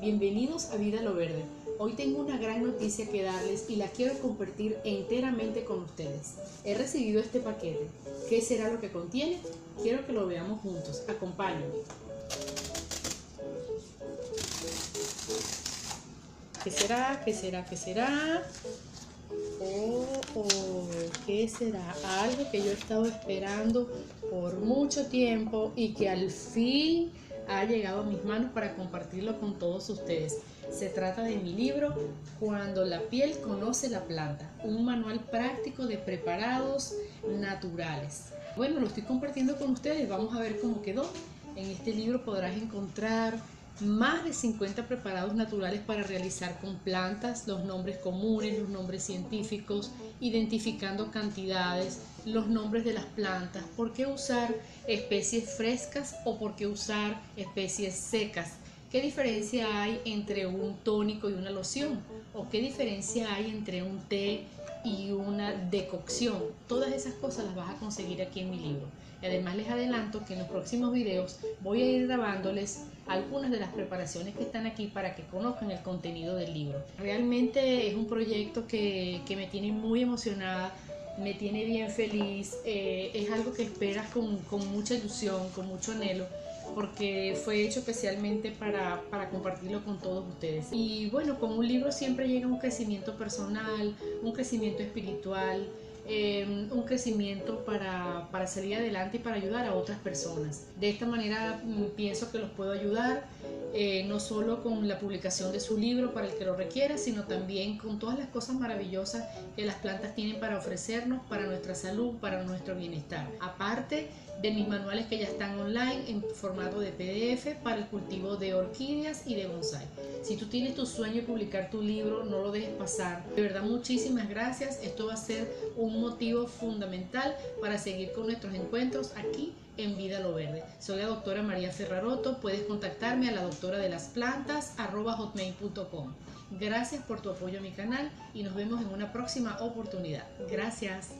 Bienvenidos a Vida Lo Verde. Hoy tengo una gran noticia que darles y la quiero compartir enteramente con ustedes. He recibido este paquete. ¿Qué será lo que contiene? Quiero que lo veamos juntos. Acompáñenme. ¿Qué será? ¿Qué será? ¿Qué será? Oh, oh, ¿qué será? Algo que yo he estado esperando por mucho tiempo y que al fin ha llegado a mis manos para compartirlo con todos ustedes. Se trata de mi libro Cuando la piel conoce la planta, un manual práctico de preparados naturales. Bueno, lo estoy compartiendo con ustedes, vamos a ver cómo quedó. En este libro podrás encontrar más de 50 preparados naturales para realizar con plantas, los nombres comunes, los nombres científicos, identificando cantidades, los nombres de las plantas, por qué usar especies frescas o por qué usar especies secas. ¿Qué diferencia hay entre un tónico y una loción? ¿O qué diferencia hay entre un té y una decocción? Todas esas cosas las vas a conseguir aquí en mi libro. Y además les adelanto que en los próximos videos voy a ir grabándoles algunas de las preparaciones que están aquí para que conozcan el contenido del libro. Realmente es un proyecto que, que me tiene muy emocionada, me tiene bien feliz, eh, es algo que esperas con, con, mucha ilusión, con mucho anhelo, porque fue hecho especialmente para, para compartirlo con todos ustedes. Y bueno, con un libro siempre llega un crecimiento personal, un crecimiento espiritual, Em, un crecimiento para, para, salir adelante y para ayudar a otras personas. De esta manera mm, pienso que los puedo ayudar eh, no solo con la publicación de su libro para el que lo requiera, sino también con todas las cosas maravillosas que las plantas tienen para ofrecernos, para nuestra salud, para nuestro bienestar. Aparte de mis manuales que ya están online en formato de PDF para el cultivo de orquídeas y de bonsai. Si tú tienes tu sueño de publicar tu libro, no lo dejes pasar. De verdad, muchísimas gracias. Esto va a ser un motivo fundamental para seguir con nuestros encuentros aquí en Vida Lo Verde. Soy la doctora María Ferraroto. Puedes contactarme a la doctora de las plantas hotmail.com. Gracias por tu apoyo a mi canal y nos vemos en una próxima oportunidad. Gracias.